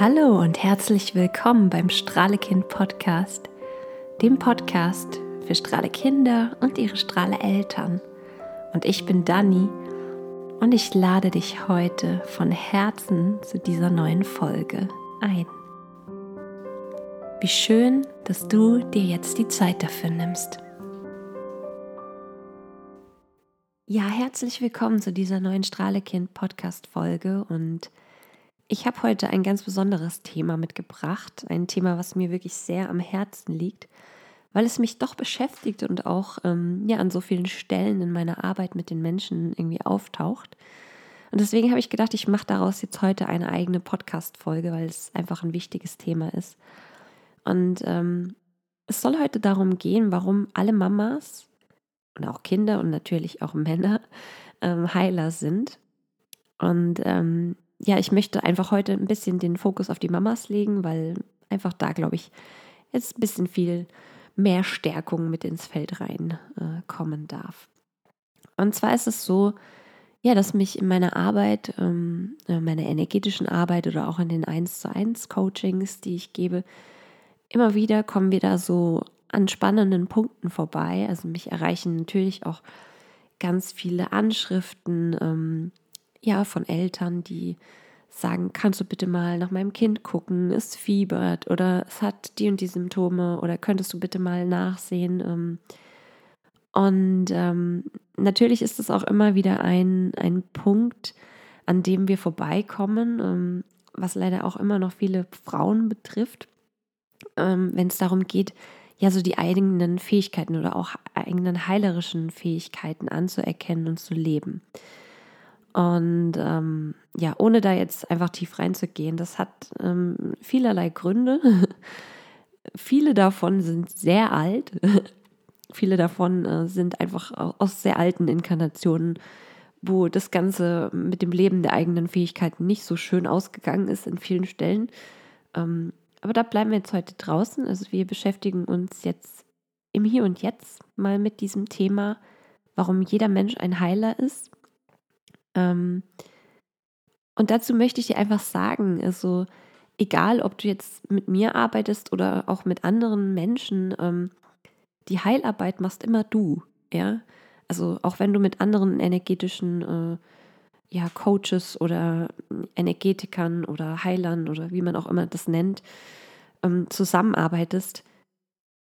Hallo und herzlich willkommen beim Strahlekind Podcast, dem Podcast für Strahlekinder und ihre Strahleeltern. Und ich bin Dani und ich lade dich heute von Herzen zu dieser neuen Folge ein. Wie schön, dass du dir jetzt die Zeit dafür nimmst. Ja, herzlich willkommen zu dieser neuen Strahlekind Podcast Folge und ich habe heute ein ganz besonderes Thema mitgebracht, ein Thema, was mir wirklich sehr am Herzen liegt, weil es mich doch beschäftigt und auch ähm, ja, an so vielen Stellen in meiner Arbeit mit den Menschen irgendwie auftaucht. Und deswegen habe ich gedacht, ich mache daraus jetzt heute eine eigene Podcast-Folge, weil es einfach ein wichtiges Thema ist. Und ähm, es soll heute darum gehen, warum alle Mamas und auch Kinder und natürlich auch Männer ähm, Heiler sind. Und ähm, ja, ich möchte einfach heute ein bisschen den Fokus auf die Mamas legen, weil einfach da, glaube ich, jetzt ein bisschen viel mehr Stärkung mit ins Feld reinkommen äh, darf. Und zwar ist es so, ja, dass mich in meiner Arbeit, ähm, äh, meiner energetischen Arbeit oder auch in den 1 zu 1 Coachings, die ich gebe, immer wieder kommen wir da so an spannenden Punkten vorbei. Also mich erreichen natürlich auch ganz viele Anschriften, ähm, ja, von Eltern, die sagen, kannst du bitte mal nach meinem Kind gucken, es fiebert oder es hat die und die Symptome oder könntest du bitte mal nachsehen. Ähm. Und ähm, natürlich ist es auch immer wieder ein, ein Punkt, an dem wir vorbeikommen, ähm, was leider auch immer noch viele Frauen betrifft, ähm, wenn es darum geht, ja, so die eigenen Fähigkeiten oder auch eigenen heilerischen Fähigkeiten anzuerkennen und zu leben. Und ähm, ja, ohne da jetzt einfach tief reinzugehen, das hat ähm, vielerlei Gründe. Viele davon sind sehr alt. Viele davon äh, sind einfach aus sehr alten Inkarnationen, wo das Ganze mit dem Leben der eigenen Fähigkeiten nicht so schön ausgegangen ist in vielen Stellen. Ähm, aber da bleiben wir jetzt heute draußen. Also wir beschäftigen uns jetzt im Hier und Jetzt mal mit diesem Thema, warum jeder Mensch ein Heiler ist und dazu möchte ich dir einfach sagen, also egal, ob du jetzt mit mir arbeitest oder auch mit anderen Menschen, ähm, die Heilarbeit machst immer du, ja. Also auch wenn du mit anderen energetischen äh, ja, Coaches oder Energetikern oder Heilern oder wie man auch immer das nennt, ähm, zusammenarbeitest,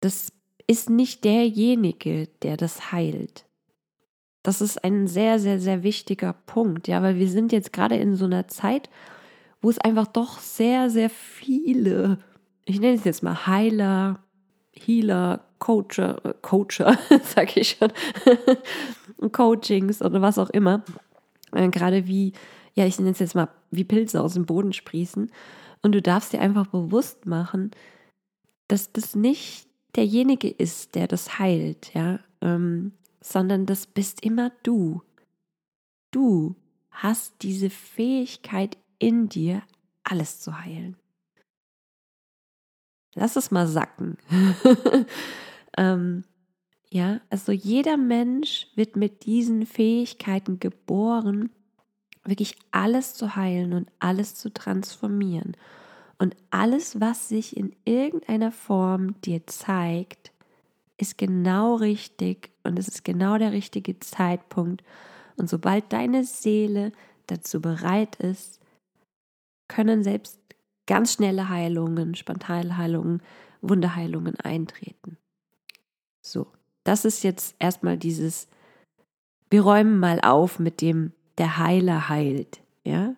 das ist nicht derjenige, der das heilt. Das ist ein sehr, sehr, sehr wichtiger Punkt, ja, weil wir sind jetzt gerade in so einer Zeit, wo es einfach doch sehr, sehr viele, ich nenne es jetzt mal Heiler, Healer, Coacher, äh, Coacher, sag ich schon, Coachings oder was auch immer, äh, gerade wie, ja, ich nenne es jetzt mal, wie Pilze aus dem Boden sprießen. Und du darfst dir einfach bewusst machen, dass das nicht derjenige ist, der das heilt, ja. Ähm, sondern das bist immer du. Du hast diese Fähigkeit in dir, alles zu heilen. Lass es mal sacken. ähm, ja, also jeder Mensch wird mit diesen Fähigkeiten geboren, wirklich alles zu heilen und alles zu transformieren. Und alles, was sich in irgendeiner Form dir zeigt, ist genau richtig und es ist genau der richtige Zeitpunkt. Und sobald deine Seele dazu bereit ist, können selbst ganz schnelle Heilungen, Spontanheilungen, Wunderheilungen eintreten. So, das ist jetzt erstmal dieses, wir räumen mal auf mit dem, der Heiler heilt. Ja,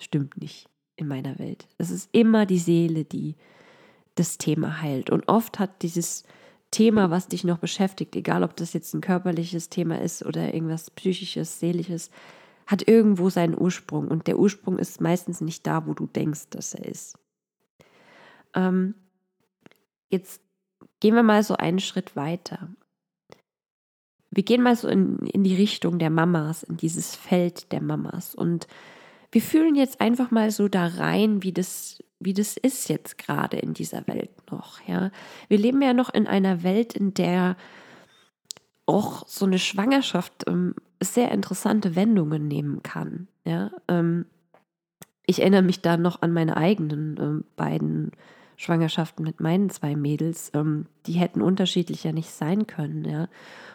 stimmt nicht in meiner Welt. Es ist immer die Seele, die das Thema heilt. Und oft hat dieses Thema, was dich noch beschäftigt, egal ob das jetzt ein körperliches Thema ist oder irgendwas psychisches, seelisches, hat irgendwo seinen Ursprung. Und der Ursprung ist meistens nicht da, wo du denkst, dass er ist. Ähm, jetzt gehen wir mal so einen Schritt weiter. Wir gehen mal so in, in die Richtung der Mamas, in dieses Feld der Mamas. Und wir fühlen jetzt einfach mal so da rein, wie das wie das ist jetzt gerade in dieser Welt noch. Ja, wir leben ja noch in einer Welt, in der auch so eine Schwangerschaft ähm, sehr interessante Wendungen nehmen kann. Ja, ähm, ich erinnere mich da noch an meine eigenen äh, beiden Schwangerschaften mit meinen zwei Mädels. Ähm, die hätten unterschiedlicher nicht sein können, ja.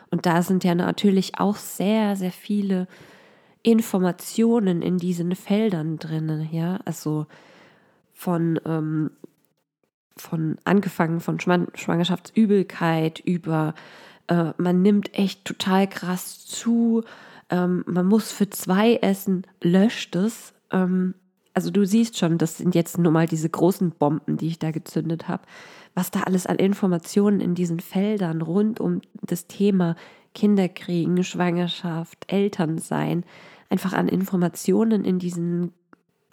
Und da sind ja natürlich auch sehr, sehr viele Informationen in diesen Feldern drin, ja. Also von, ähm, von angefangen von Schwangerschaftsübelkeit über äh, man nimmt echt total krass zu, ähm, man muss für zwei essen, löscht es. Ähm, also du siehst schon, das sind jetzt nur mal diese großen Bomben, die ich da gezündet habe, was da alles an Informationen in diesen Feldern rund um das Thema Kinderkriegen, Schwangerschaft, Elternsein, einfach an Informationen in diesen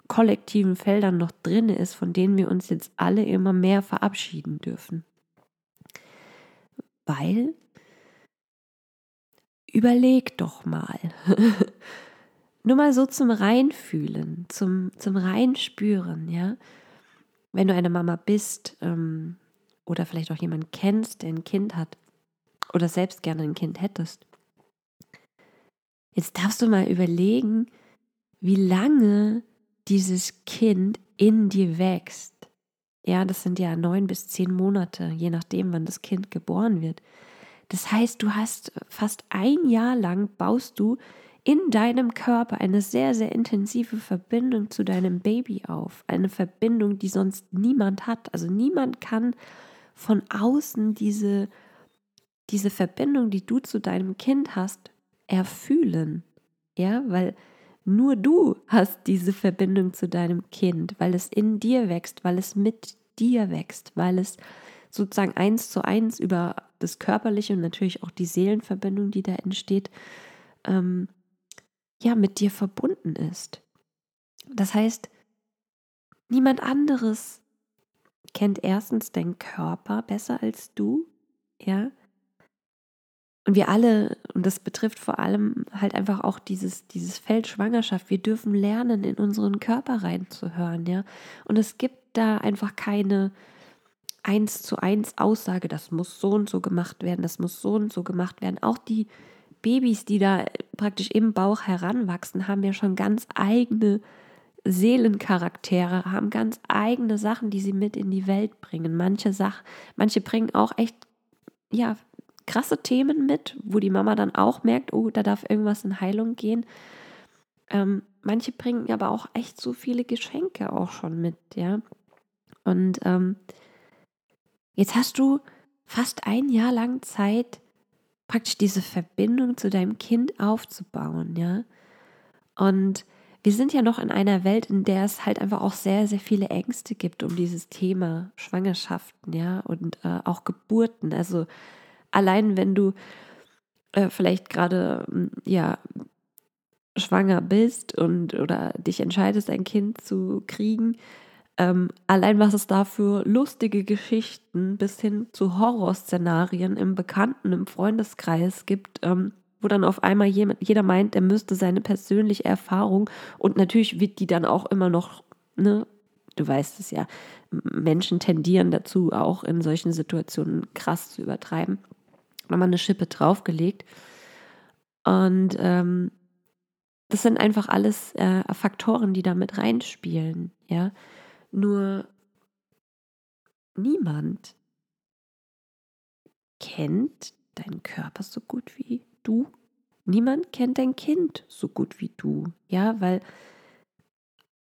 kollektiven Feldern noch drin ist, von denen wir uns jetzt alle immer mehr verabschieden dürfen. Weil, überleg doch mal, nur mal so zum Reinfühlen, zum, zum Reinspüren, ja. Wenn du eine Mama bist ähm, oder vielleicht auch jemanden kennst, der ein Kind hat oder selbst gerne ein Kind hättest, jetzt darfst du mal überlegen, wie lange dieses Kind in dir wächst. Ja, das sind ja neun bis zehn Monate, je nachdem, wann das Kind geboren wird. Das heißt, du hast fast ein Jahr lang baust du in deinem Körper eine sehr, sehr intensive Verbindung zu deinem Baby auf. Eine Verbindung, die sonst niemand hat. Also niemand kann von außen diese, diese Verbindung, die du zu deinem Kind hast, erfühlen. Ja, weil nur du hast diese Verbindung zu deinem Kind, weil es in dir wächst, weil es mit dir wächst, weil es sozusagen eins zu eins über das Körperliche und natürlich auch die Seelenverbindung, die da entsteht, ähm, ja mit dir verbunden ist. Das heißt, niemand anderes kennt erstens deinen Körper besser als du, ja. Und wir alle, und das betrifft vor allem halt einfach auch dieses, dieses Feld Schwangerschaft, wir dürfen lernen, in unseren Körper reinzuhören, ja. Und es gibt da einfach keine eins zu eins Aussage, das muss so und so gemacht werden, das muss so und so gemacht werden. Auch die Babys, die da praktisch im Bauch heranwachsen, haben ja schon ganz eigene Seelencharaktere, haben ganz eigene Sachen, die sie mit in die Welt bringen. Manche Sachen, manche bringen auch echt, ja, krasse Themen mit, wo die Mama dann auch merkt, oh, da darf irgendwas in Heilung gehen. Ähm, manche bringen aber auch echt so viele Geschenke auch schon mit, ja. Und ähm, jetzt hast du fast ein Jahr lang Zeit, praktisch diese Verbindung zu deinem Kind aufzubauen, ja. Und wir sind ja noch in einer Welt, in der es halt einfach auch sehr, sehr viele Ängste gibt um dieses Thema Schwangerschaften, ja, und äh, auch Geburten. Also allein wenn du äh, vielleicht gerade, hm, ja, schwanger bist und oder dich entscheidest, ein Kind zu kriegen, ähm, allein was es da für lustige Geschichten bis hin zu Horrorszenarien im Bekannten, im Freundeskreis gibt, ähm, wo dann auf einmal jemand, jeder meint, er müsste seine persönliche Erfahrung und natürlich wird die dann auch immer noch, ne, du weißt es ja, Menschen tendieren dazu, auch in solchen Situationen krass zu übertreiben. Nochmal eine Schippe draufgelegt. Und ähm, das sind einfach alles äh, Faktoren, die da mit reinspielen, ja. Nur niemand kennt deinen Körper so gut wie du. Niemand kennt dein Kind so gut wie du. Ja, weil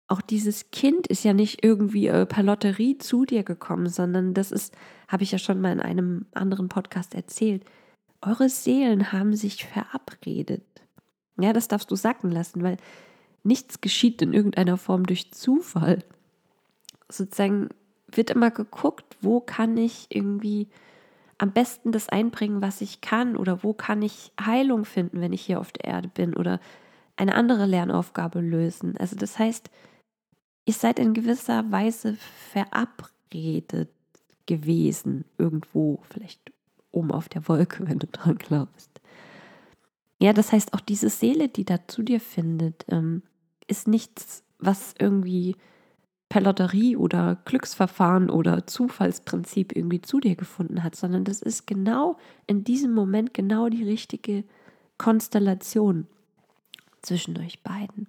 auch dieses Kind ist ja nicht irgendwie äh, per Lotterie zu dir gekommen, sondern das ist, habe ich ja schon mal in einem anderen Podcast erzählt. Eure Seelen haben sich verabredet. Ja, das darfst du sacken lassen, weil nichts geschieht in irgendeiner Form durch Zufall sozusagen wird immer geguckt, wo kann ich irgendwie am besten das einbringen, was ich kann oder wo kann ich Heilung finden, wenn ich hier auf der Erde bin oder eine andere Lernaufgabe lösen. Also das heißt, ihr seid in gewisser Weise verabredet gewesen, irgendwo, vielleicht oben auf der Wolke, wenn du dran glaubst. Ja, das heißt, auch diese Seele, die da zu dir findet, ähm, ist nichts, was irgendwie per Lotterie oder Glücksverfahren oder Zufallsprinzip irgendwie zu dir gefunden hat, sondern das ist genau in diesem Moment genau die richtige Konstellation zwischen euch beiden.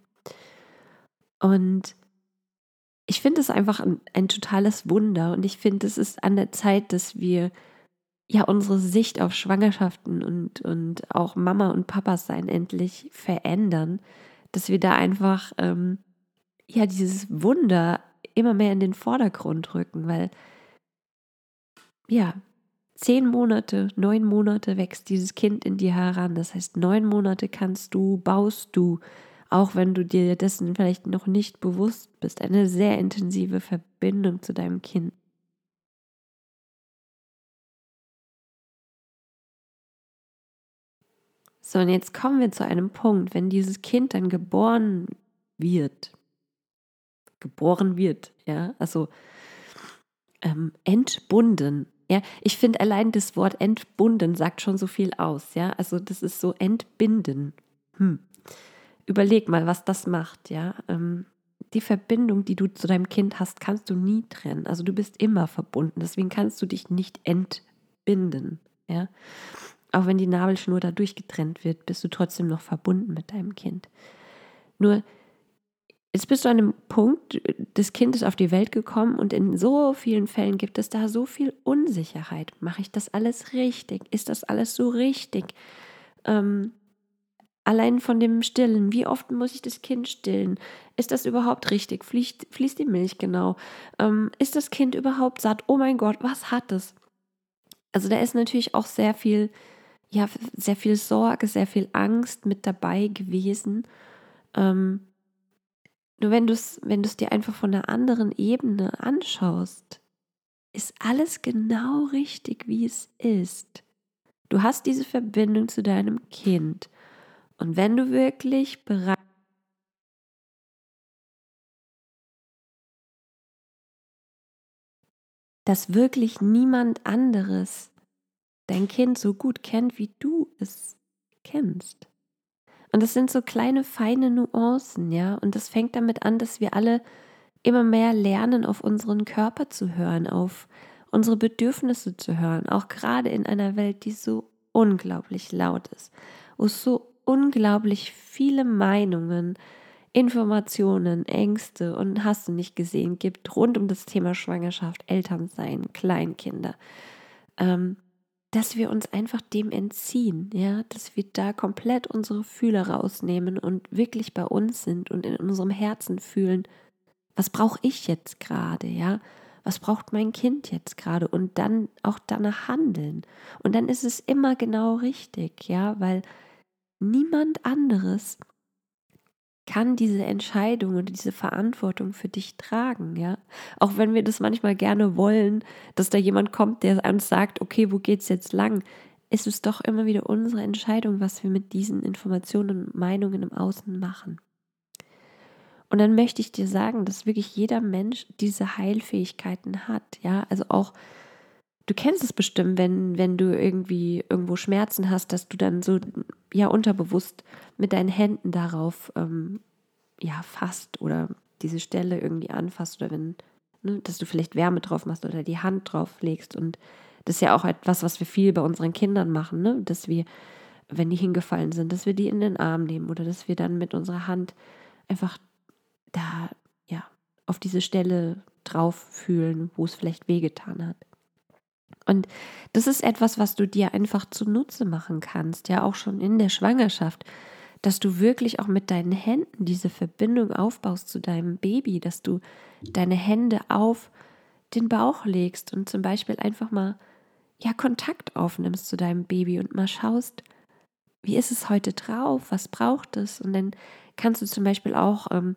Und ich finde es einfach ein, ein, totales Wunder und ich finde, es ist an der Zeit, dass wir ja unsere Sicht auf Schwangerschaften und, und auch Mama und Papa sein endlich verändern, dass wir da einfach ähm, ja dieses Wunder immer mehr in den Vordergrund rücken, weil ja, zehn Monate, neun Monate wächst dieses Kind in dir heran. Das heißt, neun Monate kannst du, baust du, auch wenn du dir dessen vielleicht noch nicht bewusst bist, eine sehr intensive Verbindung zu deinem Kind. So, und jetzt kommen wir zu einem Punkt, wenn dieses Kind dann geboren wird, geboren wird, ja, also ähm, entbunden ja, ich finde allein das Wort entbunden sagt schon so viel aus. Ja, also das ist so entbinden. Hm. Überleg mal, was das macht. Ja, ähm, die Verbindung, die du zu deinem Kind hast, kannst du nie trennen. Also du bist immer verbunden. Deswegen kannst du dich nicht entbinden. Ja, auch wenn die Nabelschnur da durchgetrennt wird, bist du trotzdem noch verbunden mit deinem Kind. Nur Jetzt bist du an einem Punkt, das Kind ist auf die Welt gekommen und in so vielen Fällen gibt es da so viel Unsicherheit. Mache ich das alles richtig? Ist das alles so richtig? Ähm, allein von dem Stillen, wie oft muss ich das Kind stillen? Ist das überhaupt richtig? Fließt, fließt die Milch genau? Ähm, ist das Kind überhaupt satt? Oh mein Gott, was hat es? Also da ist natürlich auch sehr viel, ja, sehr viel Sorge, sehr viel Angst mit dabei gewesen. Ähm, nur wenn du es wenn dir einfach von einer anderen Ebene anschaust, ist alles genau richtig, wie es ist. Du hast diese Verbindung zu deinem Kind. Und wenn du wirklich bereit dass wirklich niemand anderes dein Kind so gut kennt, wie du es kennst. Und das sind so kleine, feine Nuancen, ja. Und das fängt damit an, dass wir alle immer mehr lernen, auf unseren Körper zu hören, auf unsere Bedürfnisse zu hören, auch gerade in einer Welt, die so unglaublich laut ist, wo es so unglaublich viele Meinungen, Informationen, Ängste und hast du nicht gesehen gibt rund um das Thema Schwangerschaft, Elternsein, Kleinkinder. Ähm, dass wir uns einfach dem entziehen, ja, dass wir da komplett unsere Fühler rausnehmen und wirklich bei uns sind und in unserem Herzen fühlen, was brauche ich jetzt gerade, ja? Was braucht mein Kind jetzt gerade und dann auch danach handeln. Und dann ist es immer genau richtig, ja, weil niemand anderes kann diese Entscheidung und diese Verantwortung für dich tragen, ja. Auch wenn wir das manchmal gerne wollen, dass da jemand kommt, der uns sagt, okay, wo geht's jetzt lang? Ist es doch immer wieder unsere Entscheidung, was wir mit diesen Informationen und Meinungen im Außen machen. Und dann möchte ich dir sagen, dass wirklich jeder Mensch diese Heilfähigkeiten hat, ja. Also auch du kennst es bestimmt, wenn, wenn du irgendwie irgendwo Schmerzen hast, dass du dann so ja unterbewusst mit deinen Händen darauf ähm, ja fasst oder diese Stelle irgendwie anfasst oder wenn, ne, dass du vielleicht Wärme drauf machst oder die Hand drauf legst. Und das ist ja auch etwas, was wir viel bei unseren Kindern machen, ne? dass wir, wenn die hingefallen sind, dass wir die in den Arm nehmen oder dass wir dann mit unserer Hand einfach da ja auf diese Stelle drauf fühlen, wo es vielleicht wehgetan hat. Und das ist etwas, was du dir einfach zunutze machen kannst, ja auch schon in der Schwangerschaft, dass du wirklich auch mit deinen Händen diese Verbindung aufbaust zu deinem Baby, dass du deine Hände auf den Bauch legst und zum Beispiel einfach mal ja Kontakt aufnimmst zu deinem Baby und mal schaust, wie ist es heute drauf, was braucht es und dann kannst du zum Beispiel auch ähm,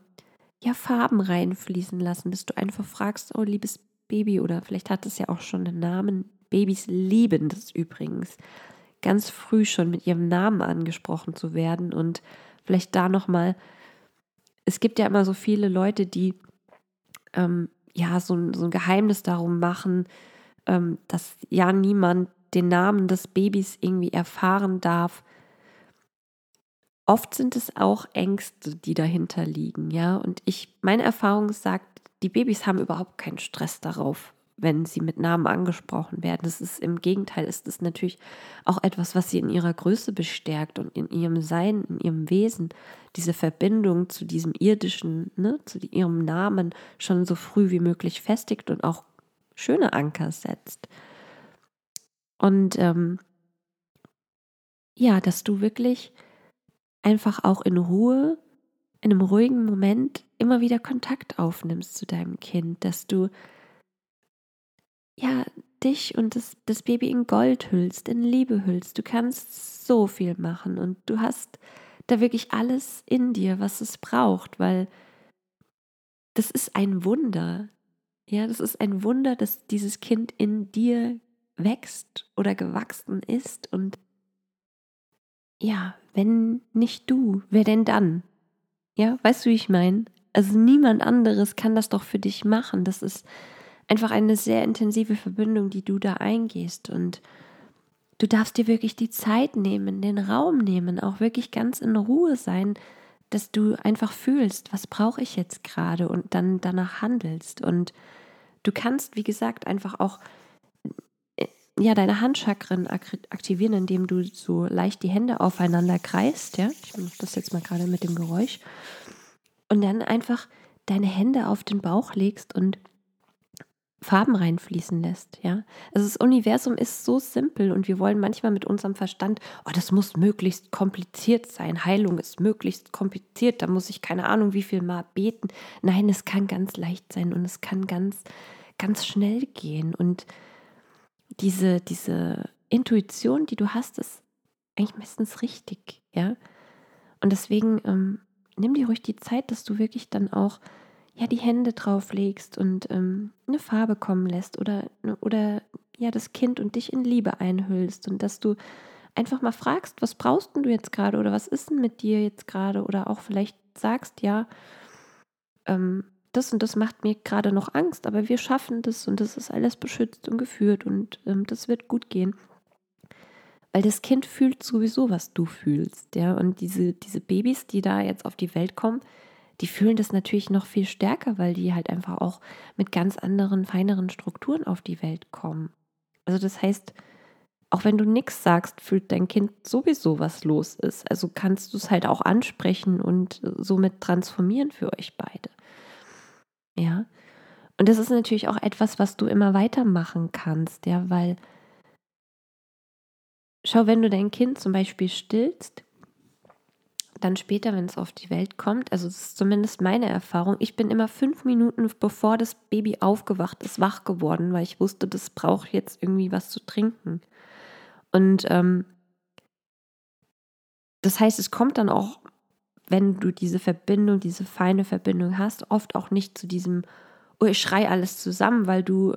ja Farben reinfließen lassen, dass du einfach fragst, oh liebes Baby oder vielleicht hat es ja auch schon einen Namen. Babys lieben das übrigens, ganz früh schon mit ihrem Namen angesprochen zu werden und vielleicht da noch mal. Es gibt ja immer so viele Leute, die ähm, ja so, so ein Geheimnis darum machen, ähm, dass ja niemand den Namen des Babys irgendwie erfahren darf. Oft sind es auch Ängste, die dahinter liegen, ja. Und ich, meine Erfahrung sagt, die Babys haben überhaupt keinen Stress darauf, wenn sie mit Namen angesprochen werden. Das ist im Gegenteil, ist es natürlich auch etwas, was sie in ihrer Größe bestärkt und in ihrem Sein, in ihrem Wesen, diese Verbindung zu diesem irdischen, ne, zu ihrem Namen schon so früh wie möglich festigt und auch schöne Anker setzt. Und ähm, ja, dass du wirklich einfach auch in Ruhe, in einem ruhigen Moment immer wieder Kontakt aufnimmst zu deinem Kind, dass du ja dich und das, das Baby in Gold hüllst, in Liebe hüllst. Du kannst so viel machen und du hast da wirklich alles in dir, was es braucht, weil das ist ein Wunder. Ja, das ist ein Wunder, dass dieses Kind in dir wächst oder gewachsen ist und ja, wenn nicht du, wer denn dann? Ja, weißt du, wie ich meine? Also niemand anderes kann das doch für dich machen. Das ist einfach eine sehr intensive Verbindung, die du da eingehst. Und du darfst dir wirklich die Zeit nehmen, den Raum nehmen, auch wirklich ganz in Ruhe sein, dass du einfach fühlst, was brauche ich jetzt gerade und dann danach handelst. Und du kannst, wie gesagt, einfach auch ja, deine Handchakren aktivieren, indem du so leicht die Hände aufeinander kreist. Ja? Ich mache das jetzt mal gerade mit dem Geräusch. Und dann einfach deine Hände auf den Bauch legst und Farben reinfließen lässt, ja. Also das Universum ist so simpel und wir wollen manchmal mit unserem Verstand, oh, das muss möglichst kompliziert sein, Heilung ist möglichst kompliziert, da muss ich keine Ahnung wie viel mal beten. Nein, es kann ganz leicht sein und es kann ganz, ganz schnell gehen und diese, diese Intuition, die du hast, ist eigentlich meistens richtig, ja. Und deswegen ähm, nimm dir ruhig die Zeit, dass du wirklich dann auch ja die Hände drauf legst und ähm, eine Farbe kommen lässt oder oder ja das Kind und dich in Liebe einhüllst und dass du einfach mal fragst, was brauchst du jetzt gerade oder was ist denn mit dir jetzt gerade oder auch vielleicht sagst, ja, ähm, das und das macht mir gerade noch Angst, aber wir schaffen das und das ist alles beschützt und geführt und ähm, das wird gut gehen. Weil das Kind fühlt sowieso, was du fühlst, ja. Und diese, diese Babys, die da jetzt auf die Welt kommen, die fühlen das natürlich noch viel stärker, weil die halt einfach auch mit ganz anderen, feineren Strukturen auf die Welt kommen. Also das heißt, auch wenn du nichts sagst, fühlt dein Kind sowieso, was los ist. Also kannst du es halt auch ansprechen und somit transformieren für euch beide. Ja. Und das ist natürlich auch etwas, was du immer weitermachen kannst, ja, weil schau, wenn du dein Kind zum Beispiel stillst, dann später, wenn es auf die Welt kommt, also das ist zumindest meine Erfahrung, ich bin immer fünf Minuten bevor das Baby aufgewacht ist, wach geworden, weil ich wusste, das braucht jetzt irgendwie was zu trinken. Und ähm, das heißt, es kommt dann auch wenn du diese Verbindung, diese feine Verbindung hast, oft auch nicht zu diesem, oh, ich schrei alles zusammen, weil du,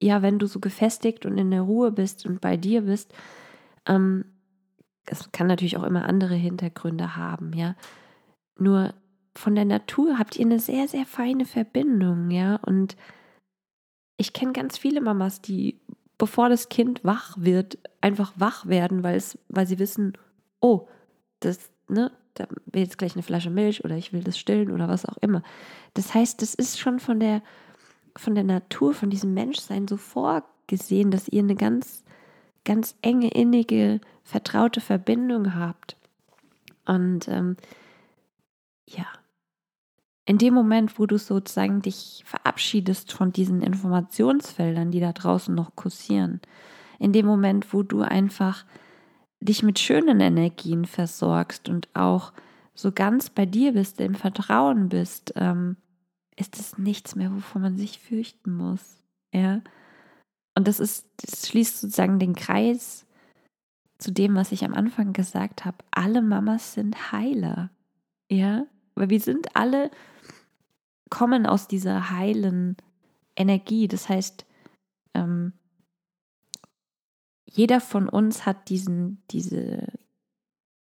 ja, wenn du so gefestigt und in der Ruhe bist und bei dir bist, ähm, das kann natürlich auch immer andere Hintergründe haben, ja. Nur von der Natur habt ihr eine sehr, sehr feine Verbindung, ja. Und ich kenne ganz viele Mamas, die, bevor das Kind wach wird, einfach wach werden, weil es, weil sie wissen, oh, das, ne, da will jetzt gleich eine Flasche Milch oder ich will das stillen oder was auch immer. Das heißt, das ist schon von der, von der Natur, von diesem Menschsein so vorgesehen, dass ihr eine ganz, ganz enge, innige, vertraute Verbindung habt. Und ähm, ja, in dem Moment, wo du sozusagen dich verabschiedest von diesen Informationsfeldern, die da draußen noch kursieren, in dem Moment, wo du einfach dich mit schönen Energien versorgst und auch so ganz bei dir bist, im Vertrauen bist, ähm, ist es nichts mehr, wovon man sich fürchten muss. Ja. Und das ist, das schließt sozusagen den Kreis zu dem, was ich am Anfang gesagt habe. Alle Mamas sind Heiler. Ja. Weil wir sind alle, kommen aus dieser heilen Energie. Das heißt, ähm, jeder von uns hat diesen, diese,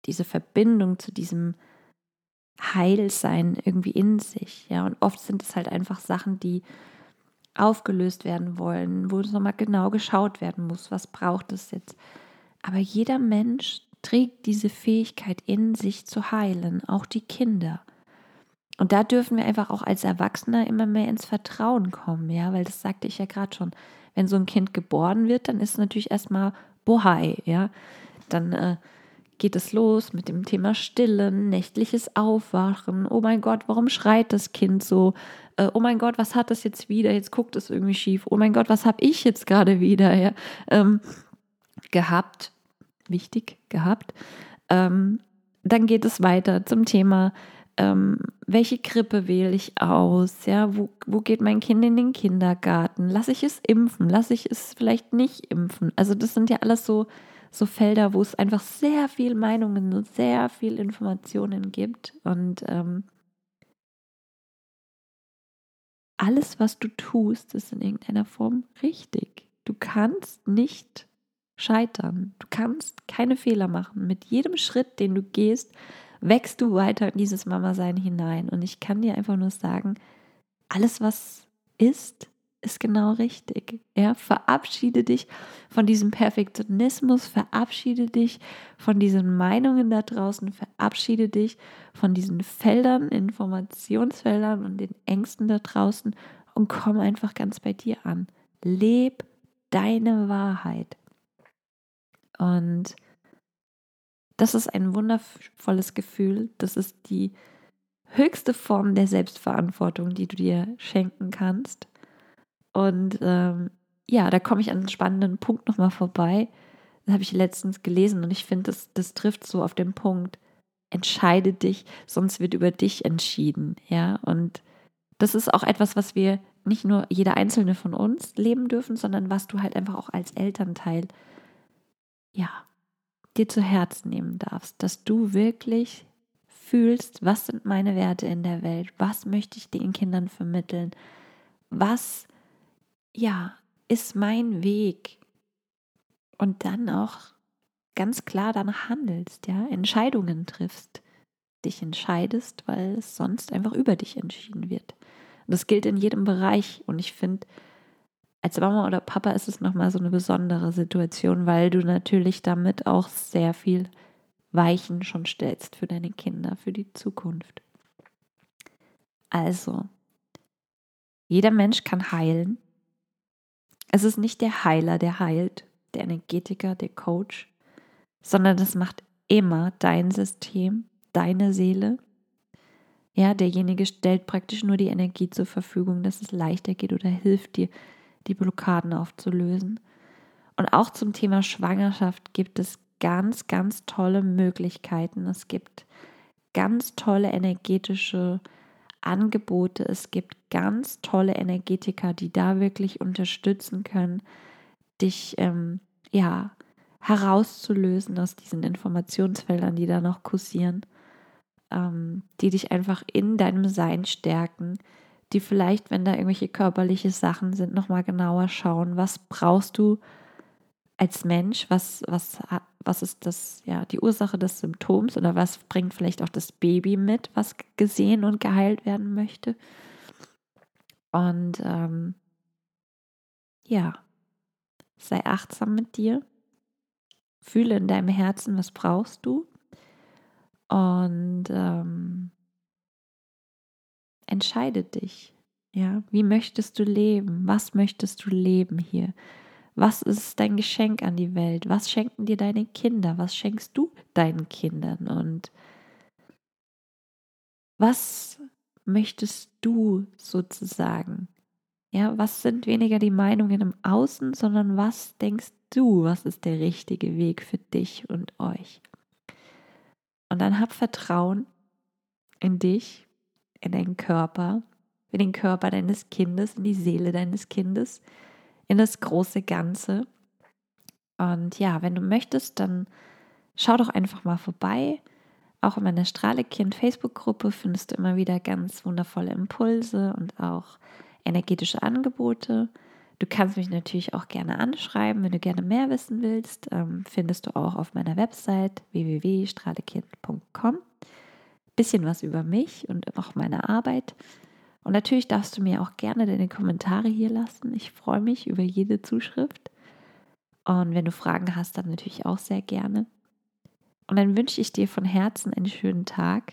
diese Verbindung zu diesem Heilsein irgendwie in sich. Ja, und oft sind es halt einfach Sachen, die aufgelöst werden wollen, wo es nochmal genau geschaut werden muss, was braucht es jetzt. Aber jeder Mensch trägt diese Fähigkeit in sich zu heilen, auch die Kinder. Und da dürfen wir einfach auch als Erwachsener immer mehr ins Vertrauen kommen, ja, weil das sagte ich ja gerade schon. Wenn so ein Kind geboren wird, dann ist es natürlich erstmal Bohai, ja. Dann äh, geht es los mit dem Thema Stillen, nächtliches Aufwachen. Oh mein Gott, warum schreit das Kind so? Äh, oh mein Gott, was hat das jetzt wieder? Jetzt guckt es irgendwie schief. Oh mein Gott, was habe ich jetzt gerade wieder ja? ähm, gehabt? Wichtig gehabt. Ähm, dann geht es weiter zum Thema ähm, welche Krippe wähle ich aus? Ja, wo, wo geht mein Kind in den Kindergarten? Lasse ich es impfen? Lasse ich es vielleicht nicht impfen? Also das sind ja alles so, so Felder, wo es einfach sehr viel Meinungen und sehr viel Informationen gibt. Und ähm, alles, was du tust, ist in irgendeiner Form richtig. Du kannst nicht scheitern. Du kannst keine Fehler machen. Mit jedem Schritt, den du gehst, wächst du weiter in dieses Mama-Sein hinein. Und ich kann dir einfach nur sagen, alles, was ist, ist genau richtig. Ja, verabschiede dich von diesem Perfektionismus, verabschiede dich von diesen Meinungen da draußen, verabschiede dich von diesen Feldern, Informationsfeldern und den Ängsten da draußen und komm einfach ganz bei dir an. Leb deine Wahrheit. Und das ist ein wundervolles Gefühl. Das ist die höchste Form der Selbstverantwortung, die du dir schenken kannst. Und ähm, ja, da komme ich an einen spannenden Punkt nochmal vorbei. Das habe ich letztens gelesen und ich finde, das, das trifft so auf den Punkt. Entscheide dich, sonst wird über dich entschieden. Ja, und das ist auch etwas, was wir nicht nur jeder einzelne von uns leben dürfen, sondern was du halt einfach auch als Elternteil, ja, dir zu Herzen nehmen darfst, dass du wirklich fühlst, was sind meine Werte in der Welt, was möchte ich den Kindern vermitteln, was, ja, ist mein Weg und dann auch ganz klar danach handelst, ja, Entscheidungen triffst, dich entscheidest, weil es sonst einfach über dich entschieden wird. das gilt in jedem Bereich und ich finde, als Mama oder Papa ist es nochmal so eine besondere Situation, weil du natürlich damit auch sehr viel Weichen schon stellst für deine Kinder, für die Zukunft. Also, jeder Mensch kann heilen. Es ist nicht der Heiler, der heilt, der Energetiker, der Coach, sondern das macht immer dein System, deine Seele. Ja, derjenige stellt praktisch nur die Energie zur Verfügung, dass es leichter geht oder hilft dir, die Blockaden aufzulösen. Und auch zum Thema Schwangerschaft gibt es ganz, ganz tolle Möglichkeiten. Es gibt ganz tolle energetische Angebote. Es gibt ganz tolle Energetiker, die da wirklich unterstützen können, dich ähm, ja herauszulösen aus diesen Informationsfeldern, die da noch kursieren, ähm, die dich einfach in deinem Sein stärken, die vielleicht, wenn da irgendwelche körperliche Sachen sind, nochmal genauer schauen, was brauchst du als Mensch, was, was, was ist das, ja, die Ursache des Symptoms? Oder was bringt vielleicht auch das Baby mit, was gesehen und geheilt werden möchte. Und ähm, ja, sei achtsam mit dir, fühle in deinem Herzen, was brauchst du. Und ähm, entscheide dich. Ja, wie möchtest du leben? Was möchtest du leben hier? Was ist dein Geschenk an die Welt? Was schenken dir deine Kinder? Was schenkst du deinen Kindern? Und was möchtest du sozusagen? Ja, was sind weniger die Meinungen im Außen, sondern was denkst du, was ist der richtige Weg für dich und euch? Und dann hab Vertrauen in dich in deinen Körper, in den Körper deines Kindes, in die Seele deines Kindes, in das große Ganze. Und ja, wenn du möchtest, dann schau doch einfach mal vorbei. Auch in meiner Strahlekind Facebook-Gruppe findest du immer wieder ganz wundervolle Impulse und auch energetische Angebote. Du kannst mich natürlich auch gerne anschreiben, wenn du gerne mehr wissen willst. Ähm, findest du auch auf meiner Website www.strahlekind.com bisschen was über mich und auch meine Arbeit. Und natürlich darfst du mir auch gerne deine Kommentare hier lassen. Ich freue mich über jede Zuschrift. Und wenn du Fragen hast, dann natürlich auch sehr gerne. Und dann wünsche ich dir von Herzen einen schönen Tag.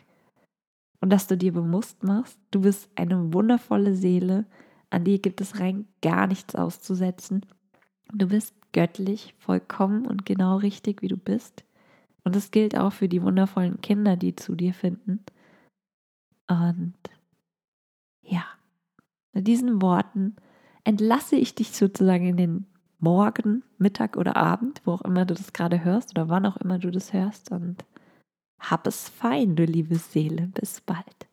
und dass du dir bewusst machst, du bist eine wundervolle Seele, an dir gibt es rein gar nichts auszusetzen. Du bist göttlich, vollkommen und genau richtig, wie du bist. Und das gilt auch für die wundervollen Kinder, die zu dir finden. Und ja, mit diesen Worten entlasse ich dich sozusagen in den Morgen, Mittag oder Abend, wo auch immer du das gerade hörst oder wann auch immer du das hörst. Und hab es fein, du liebe Seele. Bis bald.